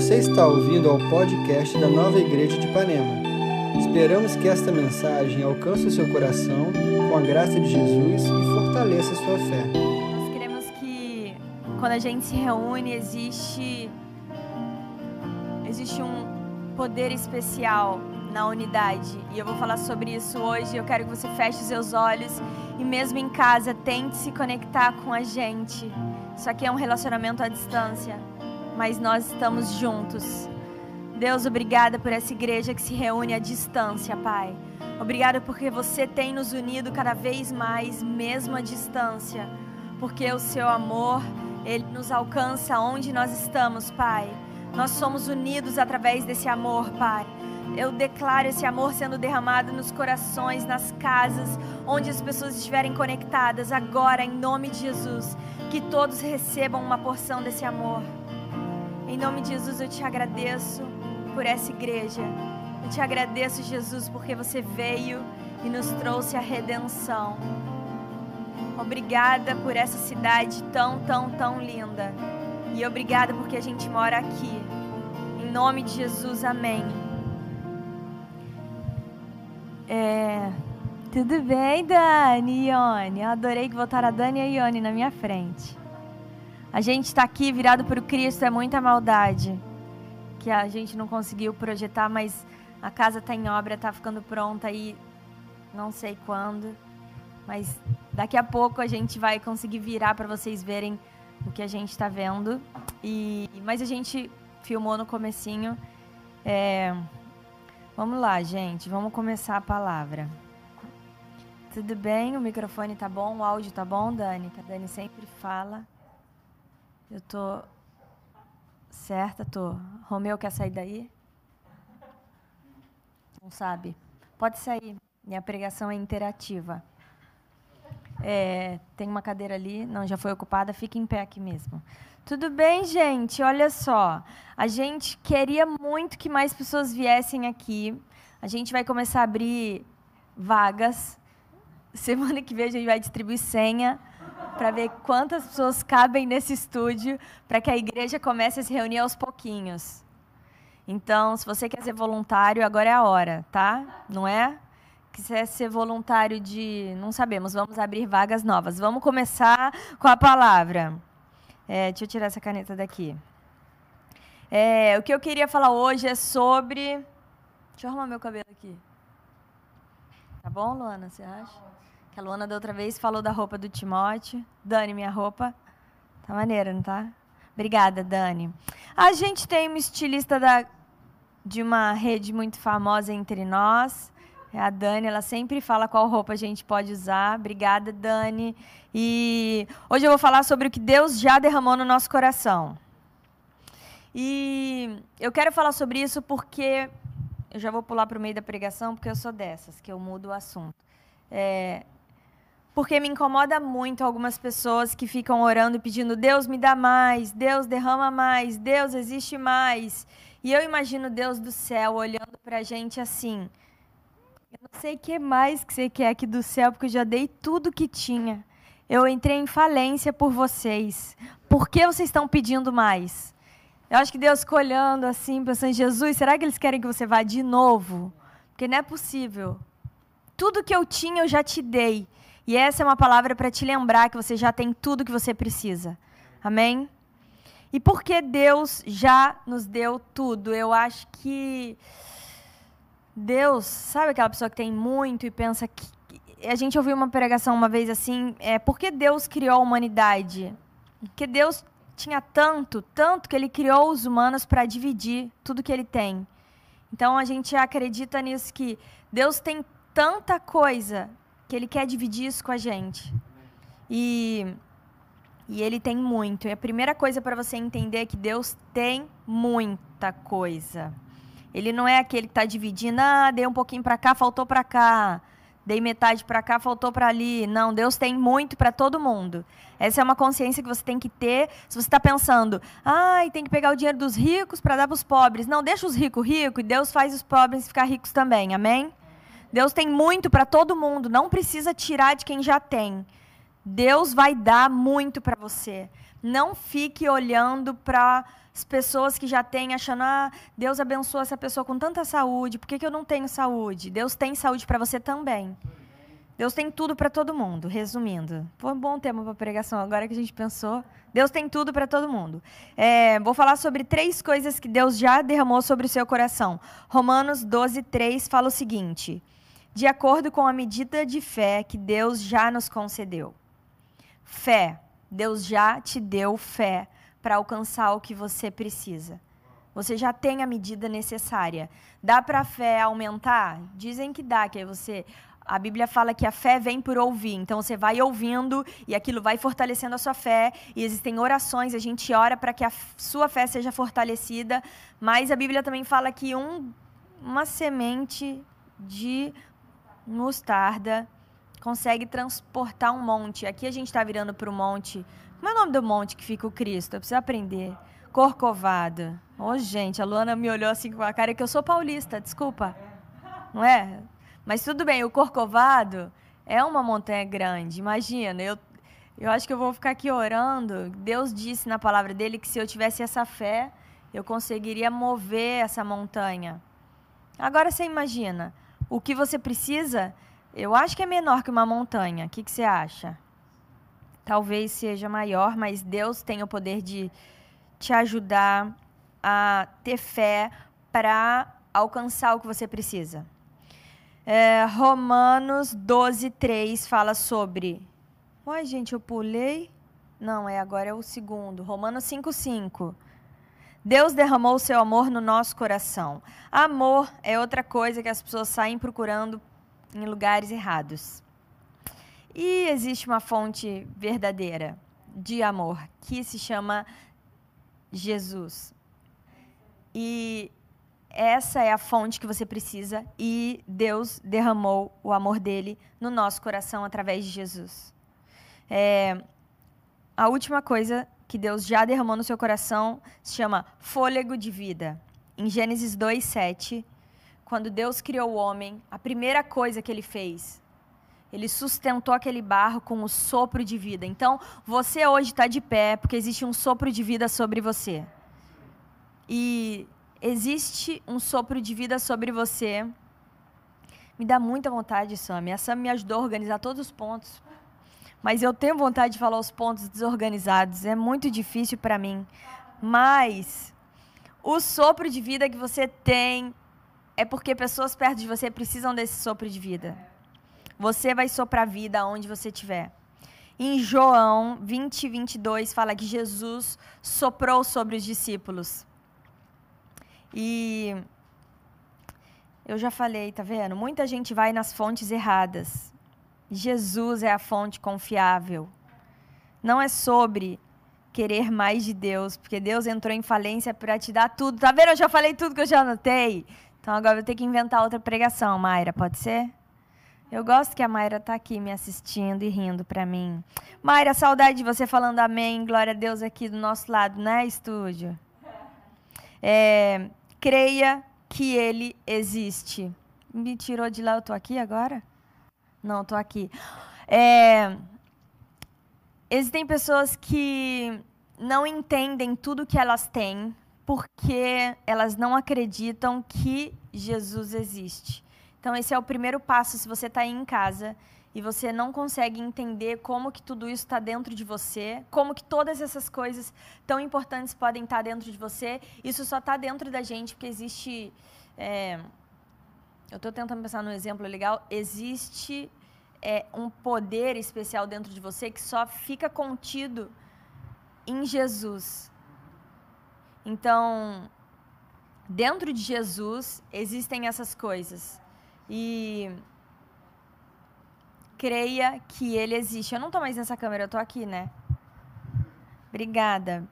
Você está ouvindo ao podcast da Nova Igreja de Ipanema. Esperamos que esta mensagem alcance o seu coração com a graça de Jesus e fortaleça a sua fé. Nós queremos que quando a gente se reúne existe existe um poder especial na unidade. E eu vou falar sobre isso hoje. Eu quero que você feche os seus olhos e mesmo em casa tente se conectar com a gente. Isso aqui é um relacionamento à distância, mas nós estamos juntos. Deus, obrigada por essa igreja que se reúne à distância, Pai. Obrigada porque você tem nos unido cada vez mais, mesmo à distância. Porque o seu amor, ele nos alcança onde nós estamos, Pai. Nós somos unidos através desse amor, Pai. Eu declaro esse amor sendo derramado nos corações, nas casas, onde as pessoas estiverem conectadas agora, em nome de Jesus. Que todos recebam uma porção desse amor. Em nome de Jesus, eu te agradeço por essa igreja. Eu te agradeço, Jesus, porque você veio e nos trouxe a redenção. Obrigada por essa cidade tão, tão, tão linda. E obrigada porque a gente mora aqui. Em nome de Jesus, amém. É, tudo bem, Dani e Ione? Eu adorei que botaram a Dani e a Ione na minha frente. A gente está aqui virado para o Cristo, é muita maldade. Que a gente não conseguiu projetar, mas a casa está em obra, está ficando pronta aí, não sei quando. Mas daqui a pouco a gente vai conseguir virar para vocês verem o que a gente está vendo. E, mas a gente filmou no comecinho. É, Vamos lá, gente. Vamos começar a palavra. Tudo bem? O microfone tá bom? O áudio tá bom, Dani? A Dani sempre fala. Eu tô certa, tô. Romeu quer sair daí? Não sabe? Pode sair. Minha pregação é interativa. É, tem uma cadeira ali, não, já foi ocupada, fica em pé aqui mesmo. Tudo bem, gente? Olha só. A gente queria muito que mais pessoas viessem aqui. A gente vai começar a abrir vagas. Semana que vem a gente vai distribuir senha para ver quantas pessoas cabem nesse estúdio, para que a igreja comece a se reunir aos pouquinhos. Então, se você quer ser voluntário, agora é a hora, tá? Não é? Quiser ser voluntário de. Não sabemos, vamos abrir vagas novas. Vamos começar com a palavra. É, deixa eu tirar essa caneta daqui. É, o que eu queria falar hoje é sobre. Deixa eu arrumar meu cabelo aqui. Tá bom, Luana? Você acha? Que a Luana da outra vez falou da roupa do Timóteo. Dani, minha roupa. Tá maneira, não tá? Obrigada, Dani. A gente tem uma estilista da, de uma rede muito famosa entre nós. É a Dani, ela sempre fala qual roupa a gente pode usar. Obrigada, Dani. E hoje eu vou falar sobre o que Deus já derramou no nosso coração. E eu quero falar sobre isso porque eu já vou pular para o meio da pregação, porque eu sou dessas, que eu mudo o assunto. É, porque me incomoda muito algumas pessoas que ficam orando pedindo: Deus me dá mais, Deus derrama mais, Deus existe mais. E eu imagino Deus do céu olhando para a gente assim. Eu não sei o que mais que você quer aqui do céu, porque eu já dei tudo que tinha. Eu entrei em falência por vocês. Por que vocês estão pedindo mais? Eu acho que Deus ficou olhando assim, pensando, Jesus, será que eles querem que você vá de novo? Porque não é possível. Tudo que eu tinha eu já te dei. E essa é uma palavra para te lembrar que você já tem tudo que você precisa. Amém? E porque Deus já nos deu tudo, eu acho que Deus, sabe aquela pessoa que tem muito e pensa que. A gente ouviu uma pregação uma vez assim, é por que Deus criou a humanidade? Porque Deus tinha tanto, tanto que ele criou os humanos para dividir tudo que ele tem. Então a gente acredita nisso que Deus tem tanta coisa que ele quer dividir isso com a gente. E e ele tem muito. E a primeira coisa para você entender é que Deus tem muita coisa. Ele não é aquele que está dividindo, ah, dei um pouquinho para cá, faltou para cá. Dei metade para cá, faltou para ali. Não, Deus tem muito para todo mundo. Essa é uma consciência que você tem que ter. Se você está pensando, ai, ah, tem que pegar o dinheiro dos ricos para dar para os pobres. Não, deixa os ricos ricos e Deus faz os pobres ficar ricos também. Amém? Deus tem muito para todo mundo. Não precisa tirar de quem já tem. Deus vai dar muito para você. Não fique olhando para as pessoas que já têm achando, ah, Deus abençoa essa pessoa com tanta saúde, por que, que eu não tenho saúde? Deus tem saúde para você também. Deus tem tudo para todo mundo, resumindo. Foi um bom tema para pregação, agora que a gente pensou. Deus tem tudo para todo mundo. É, vou falar sobre três coisas que Deus já derramou sobre o seu coração. Romanos 12, 3 fala o seguinte: de acordo com a medida de fé que Deus já nos concedeu. Fé. Deus já te deu fé para alcançar o que você precisa. Você já tem a medida necessária. Dá para a fé aumentar? Dizem que dá, que aí você a Bíblia fala que a fé vem por ouvir. Então você vai ouvindo e aquilo vai fortalecendo a sua fé. E existem orações, a gente ora para que a sua fé seja fortalecida. Mas a Bíblia também fala que um, uma semente de mostarda consegue transportar um monte. Aqui a gente está virando para o monte. Como é o nome do monte que fica o Cristo? Eu preciso aprender. Corcovado. Ô, oh, gente, a Luana me olhou assim com a cara que eu sou paulista, desculpa. Não é? Mas tudo bem, o Corcovado é uma montanha grande. Imagina, eu, eu acho que eu vou ficar aqui orando. Deus disse na palavra dele que se eu tivesse essa fé, eu conseguiria mover essa montanha. Agora você imagina, o que você precisa, eu acho que é menor que uma montanha. O que, que você acha? Talvez seja maior, mas Deus tem o poder de te ajudar a ter fé para alcançar o que você precisa. É, Romanos 12, 3 fala sobre. Uai, gente, eu pulei. Não, é agora é o segundo. Romanos 5, 5. Deus derramou o seu amor no nosso coração. Amor é outra coisa que as pessoas saem procurando em lugares errados. E existe uma fonte verdadeira de amor que se chama Jesus. E essa é a fonte que você precisa e Deus derramou o amor dele no nosso coração através de Jesus. É, a última coisa que Deus já derramou no seu coração se chama fôlego de vida. Em Gênesis 2, 7, quando Deus criou o homem, a primeira coisa que ele fez, ele sustentou aquele barro com o sopro de vida. Então, você hoje está de pé porque existe um sopro de vida sobre você. E existe um sopro de vida sobre você. Me dá muita vontade, Sam. A Sam me ajudou a organizar todos os pontos. Mas eu tenho vontade de falar os pontos desorganizados. É muito difícil para mim. Mas o sopro de vida que você tem é porque pessoas perto de você precisam desse sopro de vida. Você vai soprar vida onde você estiver. Em João 20, 22, fala que Jesus soprou sobre os discípulos. E eu já falei, tá vendo? Muita gente vai nas fontes erradas. Jesus é a fonte confiável. Não é sobre querer mais de Deus, porque Deus entrou em falência para te dar tudo. Tá vendo? Eu já falei tudo que eu já anotei. Então agora eu vou ter que inventar outra pregação, Mayra, pode ser? Eu gosto que a Mayra tá aqui me assistindo e rindo para mim. Mayra, saudade de você falando amém, glória a Deus aqui do nosso lado, né, estúdio? É, creia que ele existe. Me tirou de lá, eu estou aqui agora? Não, estou aqui. É, existem pessoas que não entendem tudo que elas têm porque elas não acreditam que Jesus existe. Então, esse é o primeiro passo se você está aí em casa e você não consegue entender como que tudo isso está dentro de você, como que todas essas coisas tão importantes podem estar tá dentro de você, isso só está dentro da gente porque existe. É, eu estou tentando pensar num exemplo legal. Existe é, um poder especial dentro de você que só fica contido em Jesus. Então, dentro de Jesus existem essas coisas. E creia que ele existe. Eu não estou mais nessa câmera, eu estou aqui, né? Obrigada.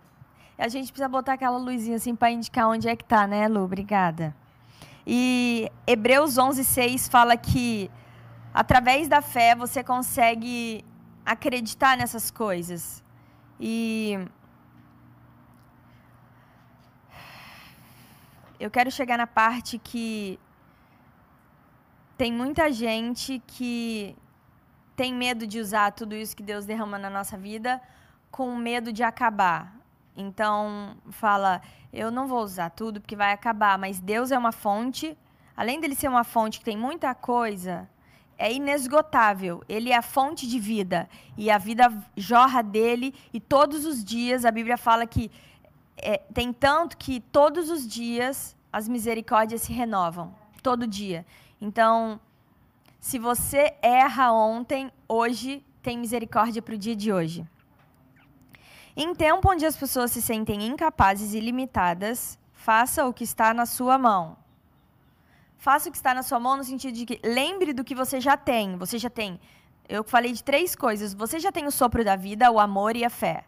A gente precisa botar aquela luzinha assim para indicar onde é que tá, né, Lu? Obrigada. E Hebreus 11:6 fala que através da fé você consegue acreditar nessas coisas. E eu quero chegar na parte que tem muita gente que tem medo de usar tudo isso que Deus derrama na nossa vida com medo de acabar. Então, fala, eu não vou usar tudo porque vai acabar, mas Deus é uma fonte, além dele ser uma fonte que tem muita coisa, é inesgotável. Ele é a fonte de vida e a vida jorra dele e todos os dias a Bíblia fala que é, tem tanto que todos os dias as misericórdias se renovam, todo dia. Então, se você erra ontem, hoje tem misericórdia para o dia de hoje. Em tempo onde as pessoas se sentem incapazes e limitadas, faça o que está na sua mão. Faça o que está na sua mão no sentido de que lembre do que você já tem. Você já tem. Eu falei de três coisas. Você já tem o sopro da vida, o amor e a fé.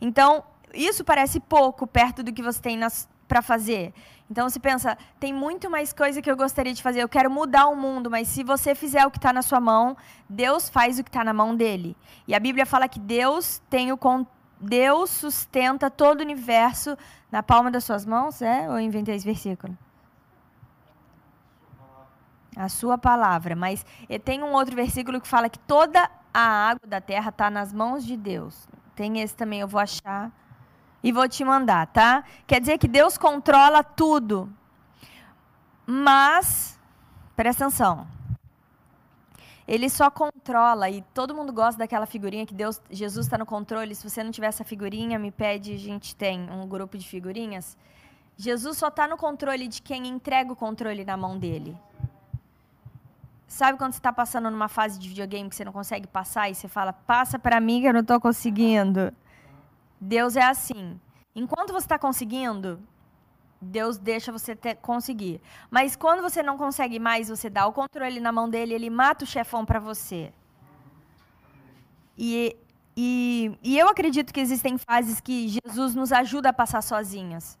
Então, isso parece pouco perto do que você tem para fazer. Então você pensa, tem muito mais coisa que eu gostaria de fazer. Eu quero mudar o mundo, mas se você fizer o que está na sua mão, Deus faz o que está na mão dele. E a Bíblia fala que Deus tem o Deus sustenta todo o universo na palma das suas mãos, é? Ou eu inventei esse versículo? A sua palavra. Mas tem um outro versículo que fala que toda a água da terra está nas mãos de Deus. Tem esse também, eu vou achar e vou te mandar, tá? Quer dizer que Deus controla tudo. Mas, presta atenção. Ele só controla, e todo mundo gosta daquela figurinha que Deus, Jesus está no controle. Se você não tiver essa figurinha, me pede, a gente tem um grupo de figurinhas. Jesus só está no controle de quem entrega o controle na mão dele. Sabe quando você está passando numa fase de videogame que você não consegue passar e você fala, passa para mim que eu não estou conseguindo? Deus é assim. Enquanto você está conseguindo, Deus deixa você ter, conseguir. Mas quando você não consegue mais, você dá o controle na mão dele, ele mata o chefão para você. E, e, e eu acredito que existem fases que Jesus nos ajuda a passar sozinhas.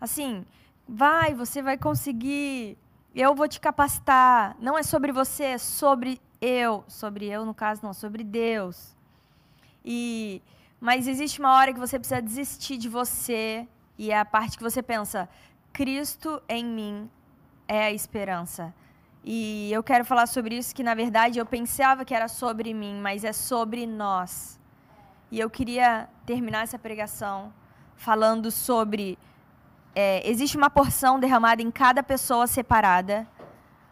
Assim, vai, você vai conseguir eu vou te capacitar. Não é sobre você, é sobre eu. Sobre eu, no caso, não, sobre Deus. E, mas existe uma hora que você precisa desistir de você. E é a parte que você pensa: Cristo em mim é a esperança. E eu quero falar sobre isso, que na verdade eu pensava que era sobre mim, mas é sobre nós. E eu queria terminar essa pregação falando sobre é, existe uma porção derramada em cada pessoa separada,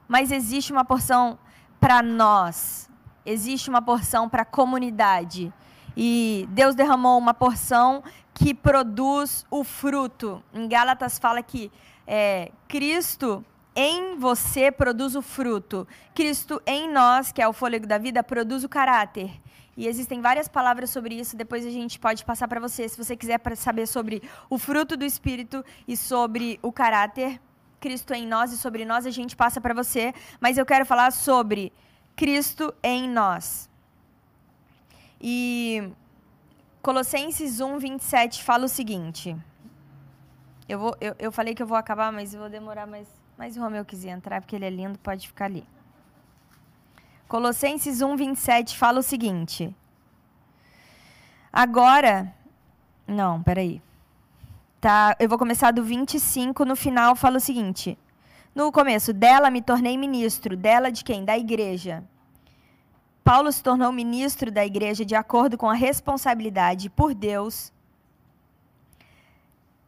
mas existe uma porção para nós, existe uma porção para a comunidade. E Deus derramou uma porção que produz o fruto. Em Gálatas fala que é, Cristo em você produz o fruto. Cristo em nós, que é o fôlego da vida, produz o caráter. E existem várias palavras sobre isso, depois a gente pode passar para você, se você quiser saber sobre o fruto do Espírito e sobre o caráter, Cristo em nós e sobre nós, a gente passa para você. Mas eu quero falar sobre Cristo em nós. E Colossenses 1, 27 fala o seguinte. Eu, vou, eu, eu falei que eu vou acabar, mas eu vou demorar mais. Mas o Romeu quiser entrar, porque ele é lindo, pode ficar ali. Colossenses 1, 27 fala o seguinte. Agora. Não, peraí. Tá, eu vou começar do 25, no final fala o seguinte. No começo, dela me tornei ministro. Dela de quem? Da igreja. Paulo se tornou ministro da igreja de acordo com a responsabilidade por Deus,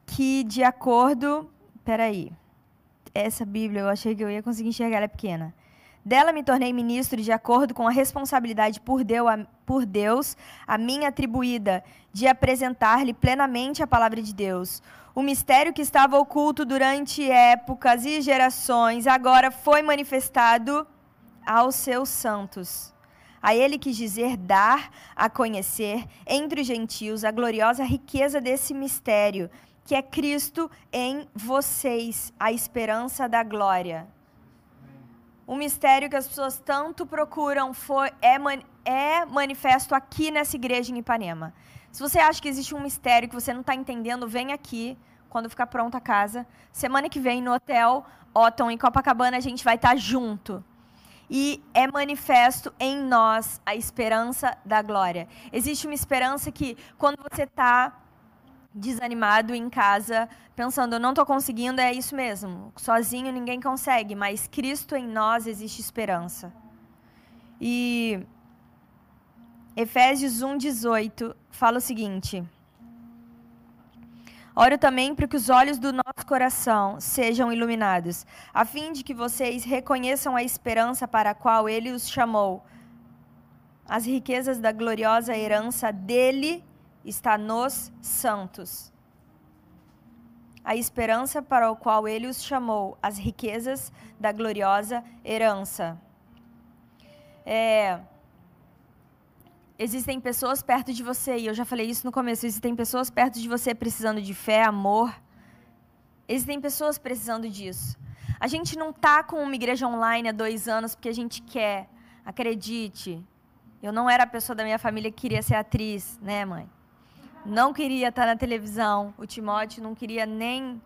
que de acordo. Peraí. Essa Bíblia eu achei que eu ia conseguir enxergar, ela é pequena. Dela me tornei ministro de acordo com a responsabilidade por Deus, a mim atribuída, de apresentar-lhe plenamente a palavra de Deus. O mistério que estava oculto durante épocas e gerações agora foi manifestado aos seus santos. A ele quis dizer dar a conhecer entre os gentios a gloriosa riqueza desse mistério, que é Cristo em vocês, a esperança da glória o mistério que as pessoas tanto procuram foi, é, é manifesto aqui nessa igreja em Ipanema. Se você acha que existe um mistério que você não está entendendo, vem aqui quando ficar pronta a casa. Semana que vem no hotel Otton em Copacabana a gente vai estar tá junto. E é manifesto em nós a esperança da glória. Existe uma esperança que quando você está desanimado em casa, pensando, eu não estou conseguindo, é isso mesmo. Sozinho ninguém consegue, mas Cristo em nós existe esperança. E Efésios 1:18 fala o seguinte: Oro também para que os olhos do nosso coração sejam iluminados, a fim de que vocês reconheçam a esperança para a qual ele os chamou. As riquezas da gloriosa herança dele está nos santos. A esperança para a qual ele os chamou, as riquezas da gloriosa herança. É, Existem pessoas perto de você, e eu já falei isso no começo, existem pessoas perto de você precisando de fé, amor. Existem pessoas precisando disso. A gente não tá com uma igreja online há dois anos porque a gente quer. Acredite. Eu não era a pessoa da minha família que queria ser atriz, né, mãe? Não queria estar na televisão. O Timóteo não queria nem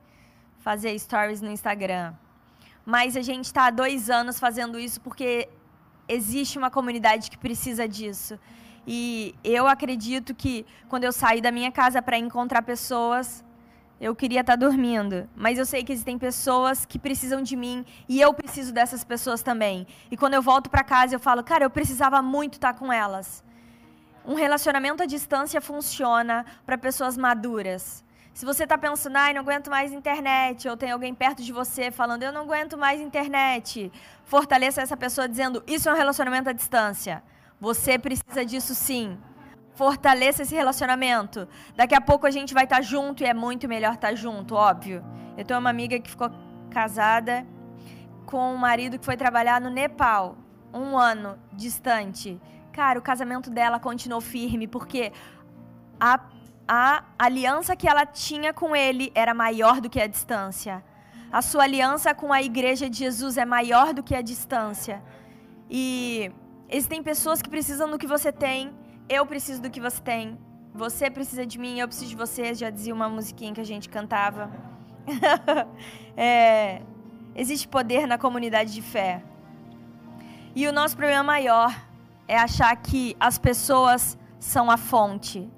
fazer stories no Instagram. Mas a gente está há dois anos fazendo isso porque existe uma comunidade que precisa disso. E eu acredito que quando eu saí da minha casa para encontrar pessoas, eu queria estar tá dormindo, mas eu sei que existem pessoas que precisam de mim e eu preciso dessas pessoas também. E quando eu volto para casa, eu falo, cara, eu precisava muito estar tá com elas. Um relacionamento à distância funciona para pessoas maduras. Se você está pensando, ai, não aguento mais internet, ou tem alguém perto de você falando, eu não aguento mais internet, fortaleça essa pessoa dizendo, isso é um relacionamento à distância. Você precisa disso sim. Fortaleça esse relacionamento. Daqui a pouco a gente vai estar tá junto e é muito melhor estar tá junto, óbvio. Eu tenho uma amiga que ficou casada com um marido que foi trabalhar no Nepal, um ano distante. Cara, o casamento dela continuou firme porque a, a aliança que ela tinha com ele era maior do que a distância. A sua aliança com a igreja de Jesus é maior do que a distância. E Existem pessoas que precisam do que você tem, eu preciso do que você tem, você precisa de mim, eu preciso de você, já dizia uma musiquinha que a gente cantava. é, existe poder na comunidade de fé. E o nosso problema maior é achar que as pessoas são a fonte.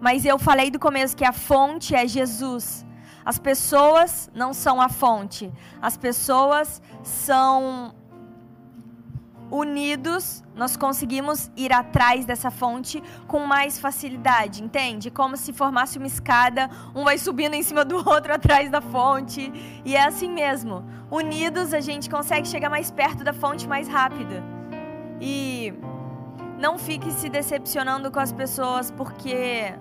Mas eu falei do começo que a fonte é Jesus. As pessoas não são a fonte. As pessoas são unidos, nós conseguimos ir atrás dessa fonte com mais facilidade, entende? Como se formasse uma escada, um vai subindo em cima do outro atrás da fonte, e é assim mesmo. Unidos a gente consegue chegar mais perto da fonte mais rápido. E não fique se decepcionando com as pessoas, porque,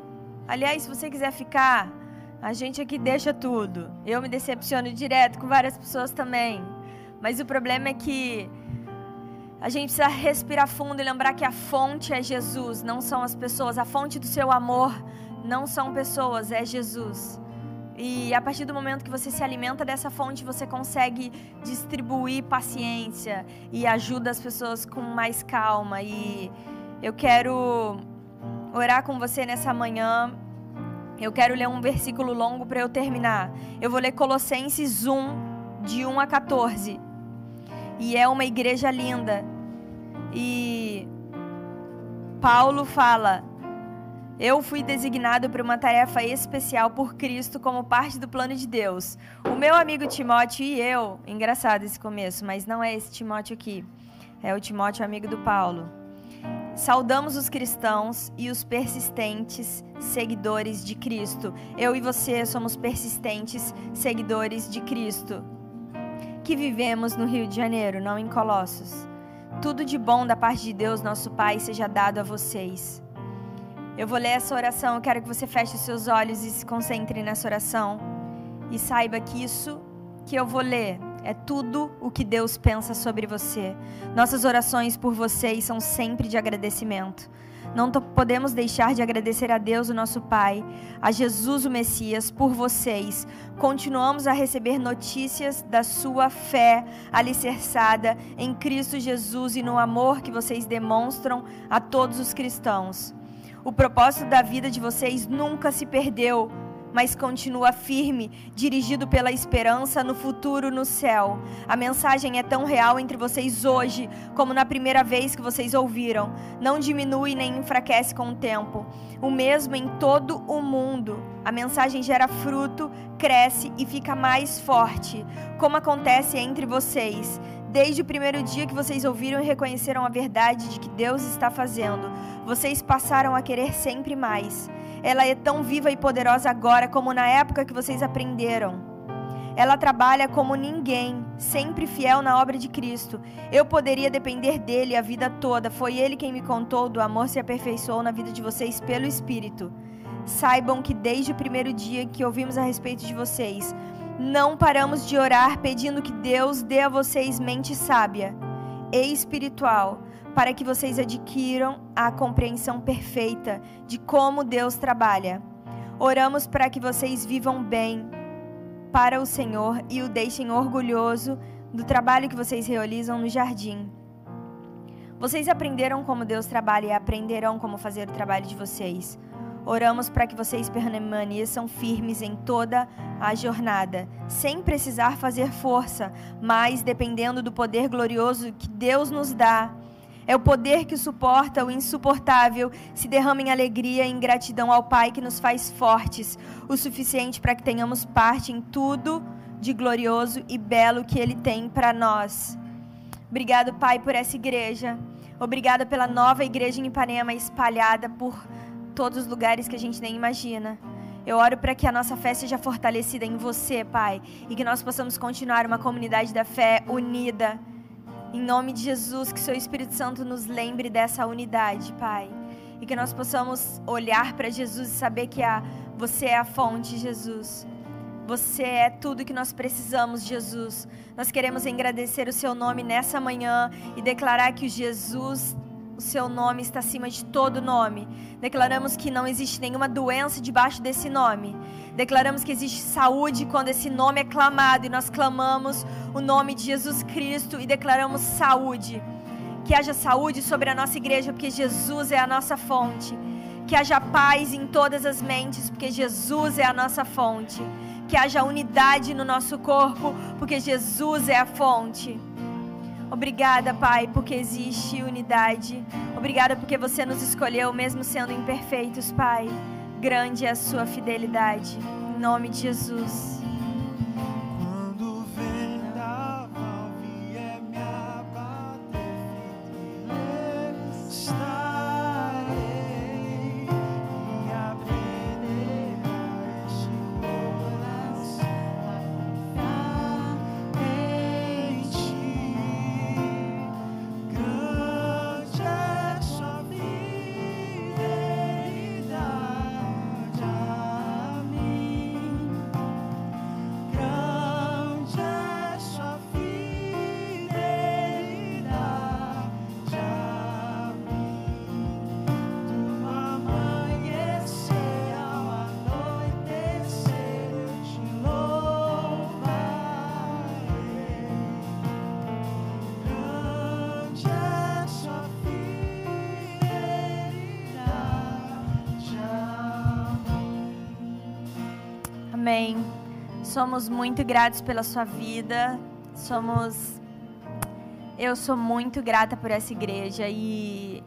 aliás, se você quiser ficar, a gente aqui deixa tudo. Eu me decepciono direto com várias pessoas também. Mas o problema é que a gente precisa respirar fundo e lembrar que a fonte é Jesus, não são as pessoas. A fonte do seu amor não são pessoas, é Jesus. E a partir do momento que você se alimenta dessa fonte, você consegue distribuir paciência e ajuda as pessoas com mais calma. E eu quero orar com você nessa manhã. Eu quero ler um versículo longo para eu terminar. Eu vou ler Colossenses 1, de 1 a 14. E é uma igreja linda. E Paulo fala: Eu fui designado para uma tarefa especial por Cristo como parte do plano de Deus. O meu amigo Timóteo e eu, engraçado esse começo, mas não é esse Timóteo aqui. É o Timóteo amigo do Paulo. Saudamos os cristãos e os persistentes seguidores de Cristo. Eu e você somos persistentes seguidores de Cristo que vivemos no Rio de Janeiro, não em Colossos. Tudo de bom da parte de Deus, nosso Pai, seja dado a vocês. Eu vou ler essa oração, eu quero que você feche os seus olhos e se concentre nessa oração. E saiba que isso que eu vou ler é tudo o que Deus pensa sobre você. Nossas orações por vocês são sempre de agradecimento. Não podemos deixar de agradecer a Deus, o nosso Pai, a Jesus, o Messias, por vocês. Continuamos a receber notícias da sua fé alicerçada em Cristo Jesus e no amor que vocês demonstram a todos os cristãos. O propósito da vida de vocês nunca se perdeu mas continua firme, dirigido pela esperança no futuro no céu. A mensagem é tão real entre vocês hoje como na primeira vez que vocês ouviram. Não diminui nem enfraquece com o tempo. O mesmo em todo o mundo. A mensagem gera fruto, cresce e fica mais forte, como acontece entre vocês. Desde o primeiro dia que vocês ouviram e reconheceram a verdade de que Deus está fazendo, vocês passaram a querer sempre mais. ela é tão viva e poderosa agora como na época que vocês aprenderam. Ela trabalha como ninguém, sempre fiel na obra de Cristo. Eu poderia depender dele a vida toda. Foi ele quem me contou do amor se aperfeiçoou na vida de vocês pelo Espírito. Saibam que desde o primeiro dia que ouvimos a respeito de vocês, não paramos de orar pedindo que Deus dê a vocês mente sábia e espiritual, para que vocês adquiram a compreensão perfeita de como Deus trabalha. Oramos para que vocês vivam bem para o Senhor e o deixem orgulhoso do trabalho que vocês realizam no jardim. Vocês aprenderam como Deus trabalha e aprenderão como fazer o trabalho de vocês. Oramos para que vocês permaneçam firmes em toda a jornada, sem precisar fazer força, mas dependendo do poder glorioso que Deus nos dá. É o poder que suporta o insuportável, se derrama em alegria e em gratidão ao Pai que nos faz fortes, o suficiente para que tenhamos parte em tudo de glorioso e belo que Ele tem para nós. Obrigado, Pai, por essa igreja. Obrigada pela nova igreja em Ipanema espalhada por todos os lugares que a gente nem imagina. Eu oro para que a nossa fé seja fortalecida em você, Pai, e que nós possamos continuar uma comunidade da fé unida em nome de Jesus, que seu Espírito Santo nos lembre dessa unidade, Pai. E que nós possamos olhar para Jesus e saber que a, você é a fonte, Jesus. Você é tudo que nós precisamos, Jesus. Nós queremos agradecer o seu nome nessa manhã e declarar que o Jesus o seu nome está acima de todo nome. Declaramos que não existe nenhuma doença debaixo desse nome. Declaramos que existe saúde quando esse nome é clamado e nós clamamos o nome de Jesus Cristo e declaramos saúde. Que haja saúde sobre a nossa igreja, porque Jesus é a nossa fonte. Que haja paz em todas as mentes, porque Jesus é a nossa fonte. Que haja unidade no nosso corpo, porque Jesus é a fonte. Obrigada, Pai, porque existe unidade. Obrigada porque você nos escolheu, mesmo sendo imperfeitos, Pai. Grande é a sua fidelidade. Em nome de Jesus. Amém. Somos muito gratos pela sua vida. Somos. Eu sou muito grata por essa igreja e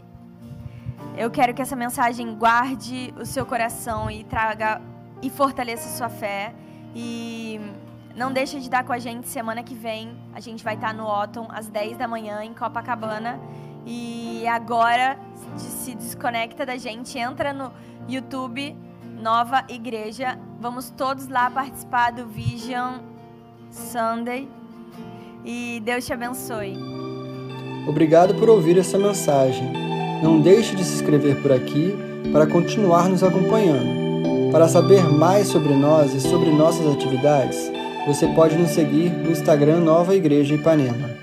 eu quero que essa mensagem guarde o seu coração e traga e fortaleça a sua fé. E não deixe de dar com a gente semana que vem. A gente vai estar no Otton às 10 da manhã em Copacabana. E agora se desconecta da gente, entra no YouTube Nova Igreja. Vamos todos lá participar do Vision Sunday. E Deus te abençoe. Obrigado por ouvir essa mensagem. Não deixe de se inscrever por aqui para continuar nos acompanhando. Para saber mais sobre nós e sobre nossas atividades, você pode nos seguir no Instagram Nova Igreja Ipanema.